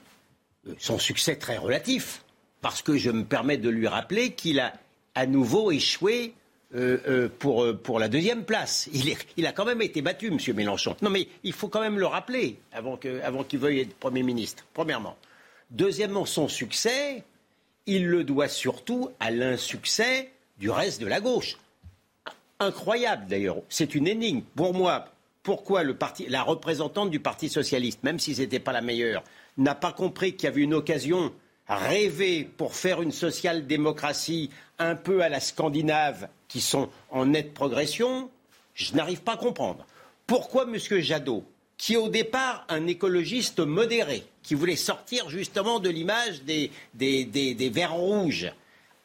euh, son succès très relatif, parce que je me permets de lui rappeler qu'il a à nouveau échoué pour, la deuxième place. Il, a quand même été battu, M. Mélenchon. Non, mais il faut quand même le rappeler avant qu'il avant veuille être Premier ministre, premièrement. Deuxièmement, son succès, il le doit surtout à l'insuccès du reste de la gauche incroyable d'ailleurs. C'est une énigme. Pour moi, pourquoi la représentante du Parti socialiste, même si ce n'était pas la meilleure, n'a pas compris qu'il y avait une occasion rêvée pour faire une social-démocratie un peu à la Scandinave, qui sont en nette progression, je n'arrive pas à comprendre. Pourquoi M. Jadot, qui est au départ un écologiste modéré, qui voulait sortir justement de l'image des, des, des, verts rouges,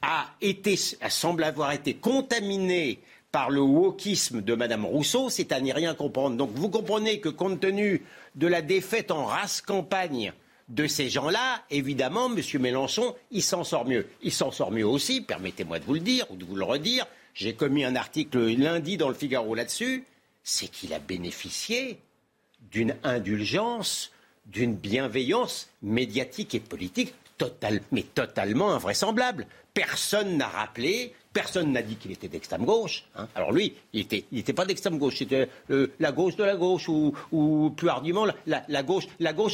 a été, semble avoir été contaminé par le wokisme de Mme Rousseau, c'est à n'y rien comprendre. Donc vous comprenez que compte tenu de la défaite en race campagne de ces gens-là, évidemment, M. Mélenchon, il s'en sort mieux. Il s'en sort mieux aussi, permettez-moi de vous le dire ou de vous le redire. J'ai commis un article lundi dans le Figaro là-dessus. C'est qu'il a bénéficié d'une indulgence, d'une bienveillance médiatique et politique mais totalement invraisemblable. Personne n'a rappelé Personne n'a dit qu'il était d'extrême gauche. Hein. Alors lui, il n'était pas d'extrême gauche. C'était euh, la gauche de la gauche ou, plus hardiment la, gauche,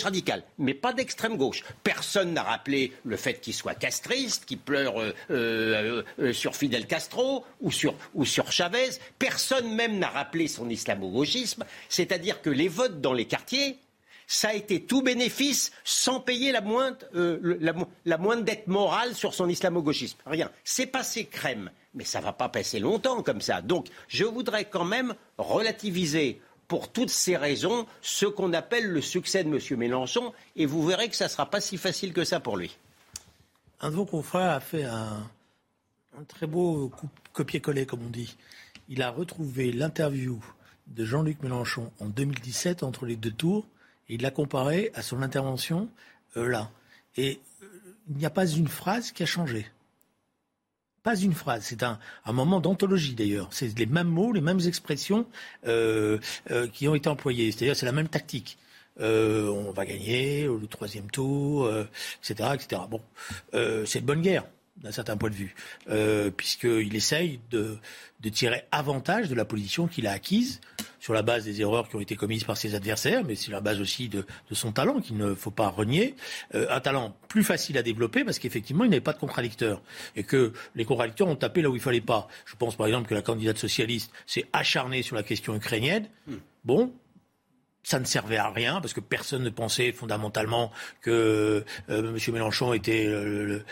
radicale, mais pas d'extrême gauche. Personne n'a rappelé le fait qu'il soit castriste, qu'il pleure euh, euh, sur Fidel Castro ou sur, ou sur Chavez. Personne même n'a rappelé son islamo-gauchisme. C'est-à-dire que les votes dans les quartiers ça a été tout bénéfice sans payer la moindre, euh, la, moindre dette morale sur son islamo-gauchisme. Rien. C'est passé crème. Mais ça ne va pas passer longtemps comme ça. Donc, je voudrais quand même relativiser pour toutes ces raisons ce qu'on appelle le succès de M. Mélenchon, et vous verrez que ça ne sera pas si facile que ça pour lui. Un de vos confrères a fait un, très beau copier-coller, comme on dit. Il a retrouvé l'interview de Jean-Luc Mélenchon en 2017 entre les deux tours, il l'a comparé à son intervention euh, là. Et euh, il n'y a pas une phrase qui a changé. Pas une phrase. C'est un, moment d'anthologie d'ailleurs. C'est les mêmes mots, les mêmes expressions euh, qui ont été employées. C'est-à-dire c'est la même tactique. On va gagner le troisième tour, etc., etc. Bon, c'est de bonne guerre d'un certain point de vue, euh, puisqu'il essaye de, tirer avantage de la position qu'il a acquise sur la base des erreurs qui ont été commises par ses adversaires, mais sur la base aussi de, son talent qu'il ne faut pas renier. Euh, un talent plus facile à développer parce qu'effectivement, il n'avait pas de contradicteurs et que les contradicteurs ont tapé là où il fallait pas. Je pense par exemple que la candidate socialiste s'est acharnée sur la question ukrainienne. Hmm. Bon, ça ne servait à rien parce que personne ne pensait fondamentalement que euh, M. Mélenchon était, le,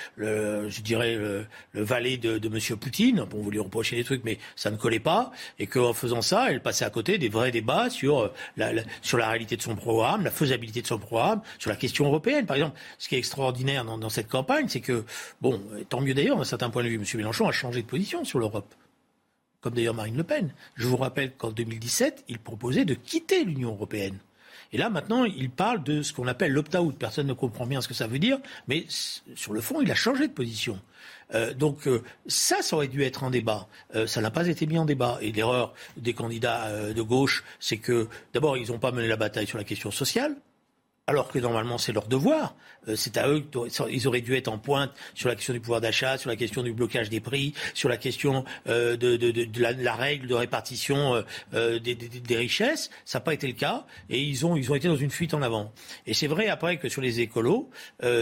je dirais, le, valet de, de M. Poutine. Bon, vous lui reprochez des trucs, mais ça ne collait pas. Et qu'en faisant ça, elle passait à côté des vrais débats sur la, sur la réalité de son programme, la faisabilité de son programme, sur la question européenne. Par exemple, ce qui est extraordinaire dans, dans cette campagne, c'est que, bon, tant mieux d'ailleurs, d'un certain point de vue, M. Mélenchon a changé de position sur l'Europe comme d'ailleurs Marine Le Pen. Je vous rappelle qu'en 2017, il proposait de quitter l'Union européenne. Et là, maintenant, il parle de ce qu'on appelle l'opt-out. Personne ne comprend bien ce que ça veut dire, mais sur le fond, il a changé de position. Euh, donc euh, ça, ça aurait dû être en débat. Euh, ça n'a pas été mis en débat. Et l'erreur des candidats de gauche, c'est que d'abord, ils n'ont pas mené la bataille sur la question sociale alors que normalement c'est leur devoir. Euh, c'est à eux qu'ils auraient dû être en pointe sur la question du pouvoir d'achat, sur la question du blocage des prix, sur la question euh, de, la, règle de répartition euh, des, richesses. Ça n'a pas été le cas et ils ont, ils ont été dans une fuite en avant. Et c'est vrai après que sur les écolos,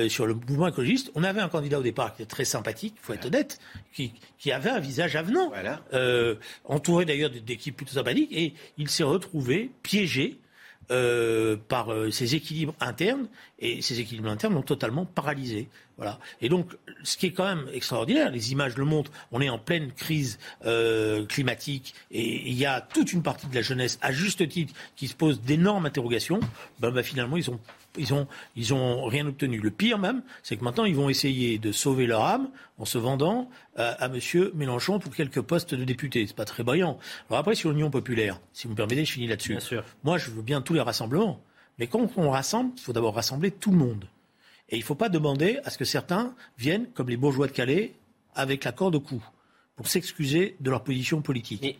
sur le mouvement écologiste, on avait un candidat au départ qui était très sympathique, il faut être honnête, qui, qui, avait un visage avenant, entouré d'ailleurs d'équipes plutôt sympathiques et il s'est retrouvé piégé euh, par euh, ces équilibres internes, et ces équilibres internes l'ont totalement paralysé. Voilà. Et donc, ce qui est quand même extraordinaire, les images le montrent, on est en pleine crise euh, climatique, et il y a toute une partie de la jeunesse, à juste titre, qui se pose d'énormes interrogations. Ben, ben, finalement, ils ont ils ont, ils ont rien obtenu. Le pire même, c'est que maintenant, ils vont essayer de sauver leur âme en se vendant à, à M. Mélenchon pour quelques postes de députés. C'est pas très brillant. Alors après, sur l'Union populaire, si vous me permettez, je finis là-dessus. Moi, je veux bien tous les rassemblements. Mais quand on rassemble, il faut d'abord rassembler tout le monde. Et il ne faut pas demander à ce que certains viennent, comme les bourgeois de Calais, avec la corde au cou, pour s'excuser de leur position politique.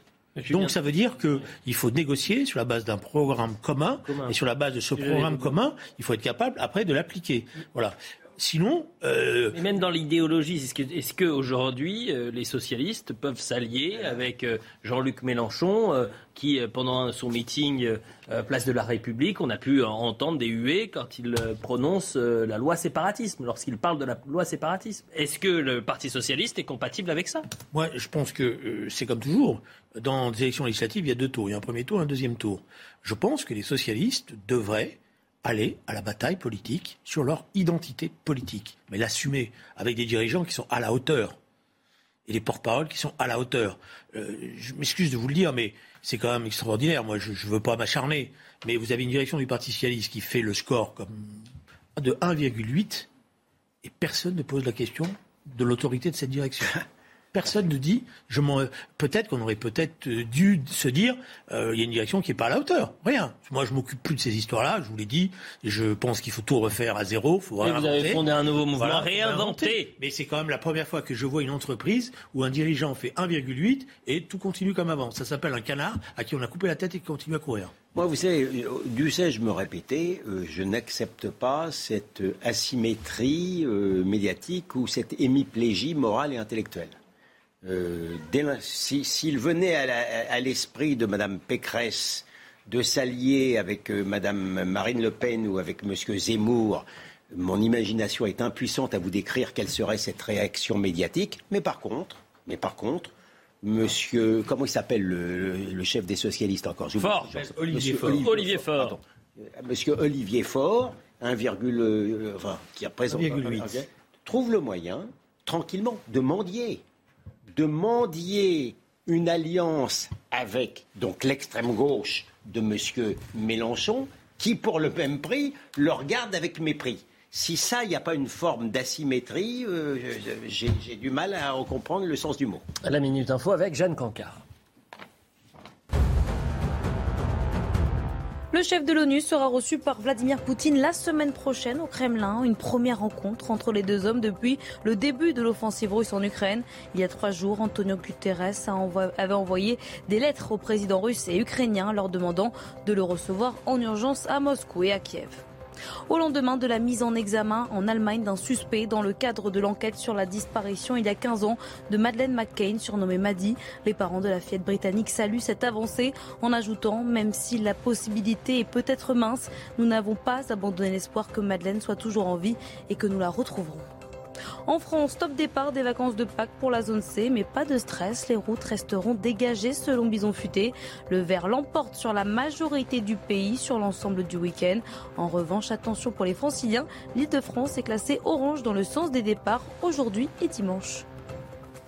Donc ça veut dire qu'il faut négocier sur la base d'un programme commun, et sur la base de ce programme commun, il faut être capable après de l'appliquer. Voilà. Sinon, euh... mais même dans l'idéologie, est-ce que, aujourd'hui euh, les socialistes peuvent s'allier avec euh, Jean-Luc Mélenchon, qui pendant son meeting place de la République, on a pu entendre des huées quand il prononce la loi séparatisme, lorsqu'il parle de la loi séparatisme. Est-ce que le Parti socialiste est compatible avec ça? Moi, je pense que c'est comme toujours. Dans les élections législatives, il y a deux tours. Il y a un premier tour, un deuxième tour. Je pense que les socialistes devraient aller à la bataille politique sur leur identité politique, mais l'assumer avec des dirigeants qui sont à la hauteur et des porte-paroles qui sont à la hauteur. Euh, je m'excuse de vous le dire, mais c'est quand même extraordinaire. Moi, je ne veux pas m'acharner, mais vous avez une direction du Parti socialiste qui fait le score comme de 1,8 et personne ne pose la question de l'autorité de cette direction. Personne ne dit, je peut-être qu'on aurait peut-être dû se dire, euh, il y a une direction qui n'est pas à la hauteur. Rien. Moi, je m'occupe plus de ces histoires-là. Je vous l'ai dit. Je pense qu'il faut tout refaire à zéro. Faut vous avez fondé un nouveau mouvement, réinventé. Mais c'est quand même la première fois que je vois une entreprise où un dirigeant fait 1,8 et tout continue comme avant. Ça s'appelle un canard à qui on a coupé la tête et qui continue à courir. Moi, vous savez, du sais-je me répéter, euh, je n'accepte pas cette asymétrie euh, médiatique ou cette hémiplégie morale et intellectuelle. Euh, s'il venait à l'esprit de Mme Pécresse de s'allier avec euh, Mme Marine Le Pen ou avec M. Zemmour, mon imagination est impuissante à vous décrire quelle serait cette réaction médiatique. Mais par contre, mais par contre, Monsieur, comment il s'appelle le, chef des socialistes encore Fort, Olivier Fort. Olivier Fort. Monsieur Olivier Faure, 1, euh, enfin, qui représente 1,8, trouve le moyen, tranquillement, de mendier. De mendier une alliance avec donc l'extrême gauche de M. Mélenchon, qui pour le même prix le regarde avec mépris. Si ça, il n'y a pas une forme d'asymétrie, euh, j'ai du mal à comprendre le sens du mot. La Minute Info avec Jeanne Cancard. Le chef de l'ONU sera reçu par Vladimir Poutine la semaine prochaine au Kremlin. Une première rencontre entre les deux hommes depuis le début de l'offensive russe en Ukraine. Il y a trois jours, Antonio Guterres avait envoyé des lettres au président russe et ukrainien leur demandant de le recevoir en urgence à Moscou et à Kiev. Au lendemain de la mise en examen en Allemagne d'un suspect dans le cadre de l'enquête sur la disparition il y a 15 ans de Madeleine McCain, surnommée Maddy, les parents de la fillette britannique saluent cette avancée en ajoutant même si la possibilité est peut-être mince, nous n'avons pas abandonné l'espoir que Madeleine soit toujours en vie et que nous la retrouverons. En France, top départ des vacances de Pâques pour la zone C, mais pas de stress, les routes resteront dégagées selon Bison Futé. Le vert l'emporte sur la majorité du pays sur l'ensemble du week-end. En revanche, attention pour les franciliens, l'île de France est classée orange dans le sens des départs aujourd'hui et dimanche.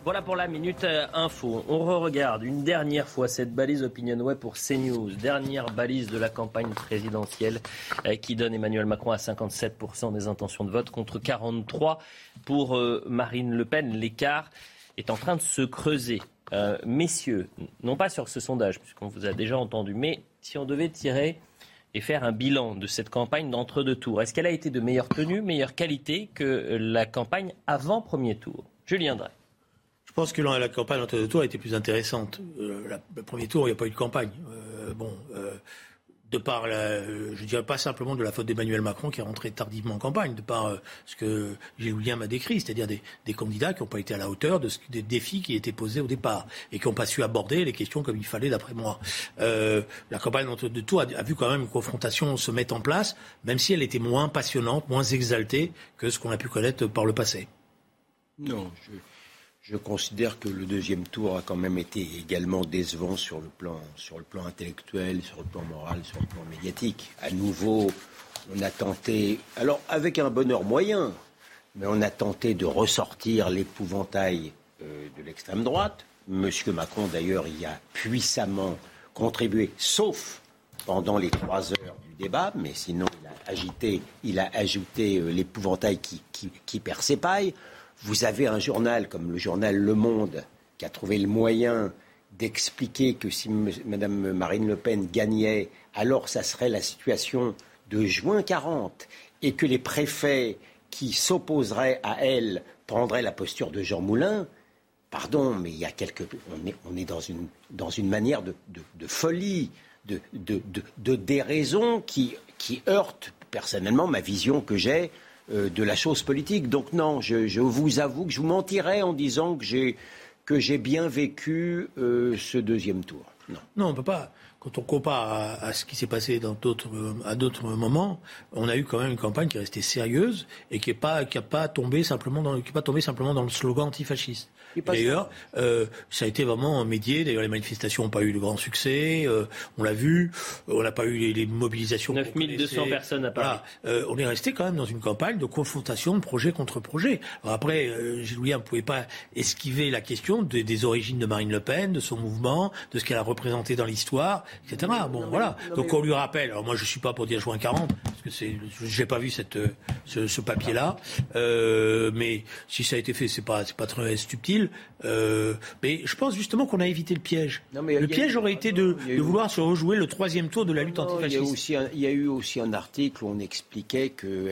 Voilà pour la minute euh, info. On re-regarde une dernière fois cette balise Opinion Web pour CNews. Dernière balise de la campagne présidentielle euh, qui donne Emmanuel Macron à 57% des intentions de vote contre 43% pour euh, Marine Le Pen. L'écart est en train de se creuser. messieurs, non pas sur ce sondage, puisqu'on vous a déjà entendu, mais si on devait tirer et faire un bilan de cette campagne d'entre-deux tours, est-ce qu'elle a été de meilleure tenue, meilleure qualité que la campagne avant premier tour? Julien Drey. Je pense que la campagne entre deux tours a été plus intéressante. Euh, le premier tour, il n'y a pas eu de campagne. Euh, bon, euh, de par, la, je dirais pas simplement de la faute d'Emmanuel Macron qui est rentré tardivement en campagne, de par ce que Julien m'a décrit, c'est-à-dire des, candidats qui n'ont pas été à la hauteur de ce, des défis qui étaient posés au départ et qui n'ont pas su aborder les questions comme il fallait d'après moi. la campagne entre deux tours a, a, vu quand même une confrontation se mettre en place, même si elle était moins passionnante, moins exaltée que ce qu'on a pu connaître par le passé. Non, je je considère que le deuxième tour a quand même été également décevant sur le plan, sur le plan intellectuel, sur le plan moral, sur le plan médiatique. À nouveau, on a tenté, alors avec un bonheur moyen, mais on a tenté de ressortir l'épouvantail euh, de l'extrême droite. Monsieur Macron, d'ailleurs, y a puissamment contribué, sauf pendant les trois heures du débat, mais sinon il a agité, il a ajouté euh, l'épouvantail qui, qui, qui perd ses pailles. Vous avez un journal comme le journal Le Monde qui a trouvé le moyen d'expliquer que si Mme Marine Le Pen gagnait, alors ça serait la situation de juin 40 et que les préfets qui s'opposeraient à elle prendraient la posture de Jean Moulin. Pardon, mais il y a quelque, on est, on est dans, une, dans une manière de, folie, de, de, déraison qui, qui heurte personnellement ma vision que j'ai de la chose politique. Donc non, je, vous avoue que je vous mentirais en disant que j'ai que j'ai bien vécu euh, ce deuxième tour. Non. non, on peut pas. Quand on compare à, ce qui s'est passé dans d'autres à d'autres moments, on a eu quand même une campagne qui est restée sérieuse et qui n'a pas qui a pas tombé simplement dans qui pas tombé simplement dans le slogan antifasciste. D'ailleurs, euh, ça a été vraiment médié. D'ailleurs, les manifestations n'ont pas eu de grand succès. Euh, on l'a vu. Euh, on n'a pas eu les, mobilisations. 9200 personnes à Paris. Euh, on est resté quand même dans une campagne de confrontation de projet contre projet. Alors après, euh, Gilles ne pouvait pas esquiver la question des origines de Marine Le Pen, de son mouvement, de ce qu'elle a représenté dans l'histoire, etc. bon, voilà. Donc on lui rappelle. Alors moi, je suis pas pour dire juin 40, parce que c'est, j'ai pas vu cette, ce, ce papier-là. mais si ça a été fait, c'est pas, c'est pas très subtil. Euh, mais je pense justement qu'on a évité le piège. le piège aurait été de, vouloir se rejouer le troisième tour de la lutte antifasciste. Il y, a eu aussi un article où on expliquait que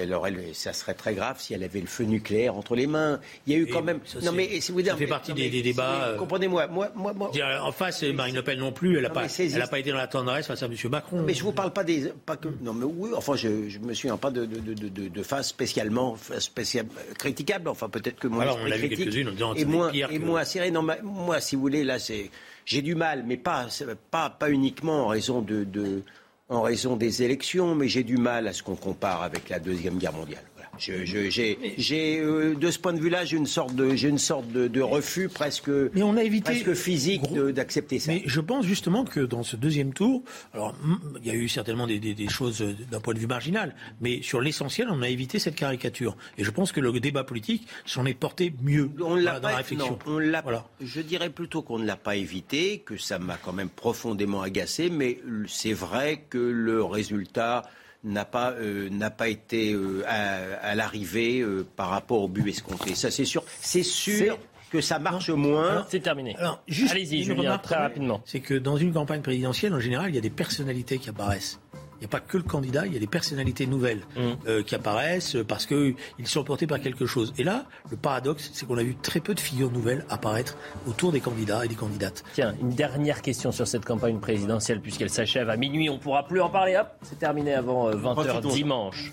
ça serait très grave si elle avait le feu nucléaire entre les mains. Il y a eu quand même. Ça, non mais si vous ça fait partie des, débats. Euh, comprenez-moi, moi, moi, moi, En face, Marine Le Pen non plus. Elle n'a pas, elle a pas été dans la tendresse face à M. Macron. mais je vous parle pas des, pas que. Non mais oui. Enfin, je, je me souviens pas de de, de, de, face spécialement spécial, critiquable. Enfin, peut-être que moi. Alors, on a vu quelques-unes en disant et moins, et moins non, moi, si vous voulez, là, c'est, j'ai du mal, mais pas, pas, pas uniquement en raison de, en raison des élections, mais j'ai du mal à ce qu'on compare avec la deuxième guerre mondiale. J'ai, j'ai, euh, de ce point de vue-là, j'ai une sorte de, j'ai une sorte de, de refus presque, Mais on a évité presque physique d'accepter ça. Mais je pense justement que dans ce deuxième tour, alors mm, il y a eu certainement des, des- des choses euh, d'un point de vue marginal, mais sur l'essentiel, on a évité cette caricature. Et je pense que le débat politique s'en est porté mieux On l'a dans, dans pas, la réflexion. non, on l'a- Voilà. Je dirais plutôt qu'on ne l'a pas évité, que ça m'a quand même profondément agacé, mais c'est vrai que le résultat n'a pas, euh, n'a pas été euh, à, à l'arrivée euh, par rapport au but escompté. Ça, c'est sûr. C'est sûr que ça marche moins. C'est terminé. Alors, juste Allez-y, une Julien, remarque très rapidement. C'est que dans une campagne présidentielle, en général, il y a des personnalités qui apparaissent. Il n'y a pas que le candidat, il y a des personnalités nouvelles Mmh. euh, qui apparaissent euh, parce qu'ils sont portés par quelque chose. Et là, le paradoxe, c'est qu'on a vu très peu de figures nouvelles apparaître autour des candidats et des candidates. Tiens, une dernière question sur cette campagne présidentielle, puisqu'elle s'achève à minuit. On ne pourra plus en parler. Hop, c'est terminé avant euh, 20h Profitons-en. dimanche.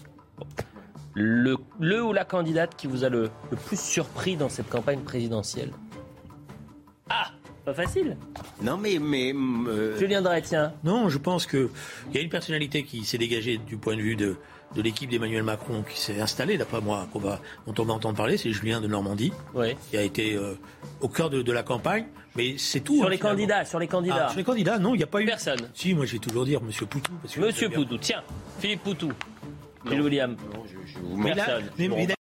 Le, le ou la candidate qui vous a le, le plus surpris dans cette campagne présidentielle? Ah, pas facile. Non, mais. mais euh, Julien Drey, tiens. Non, je pense qu'il y a une personnalité qui s'est dégagée du point de vue de, de l'équipe d'Emmanuel Macron qui s'est installée, d'après moi, qu'on va, dont on va entendre parler, c'est Julien de Normandie, Oui. qui a été euh, au cœur de, de la campagne. Mais c'est tout. Sur hein, les finalement. candidats, sur les candidats. Ah, sur les candidats, non, il n'y a pas eu. Personne. Si, moi je vais toujours dire Monsieur Poutou. Parce que Monsieur. Poutou, tiens. Philippe Poutou. Gilles William. Mais, là, Personne. mais- mais Bon, bah,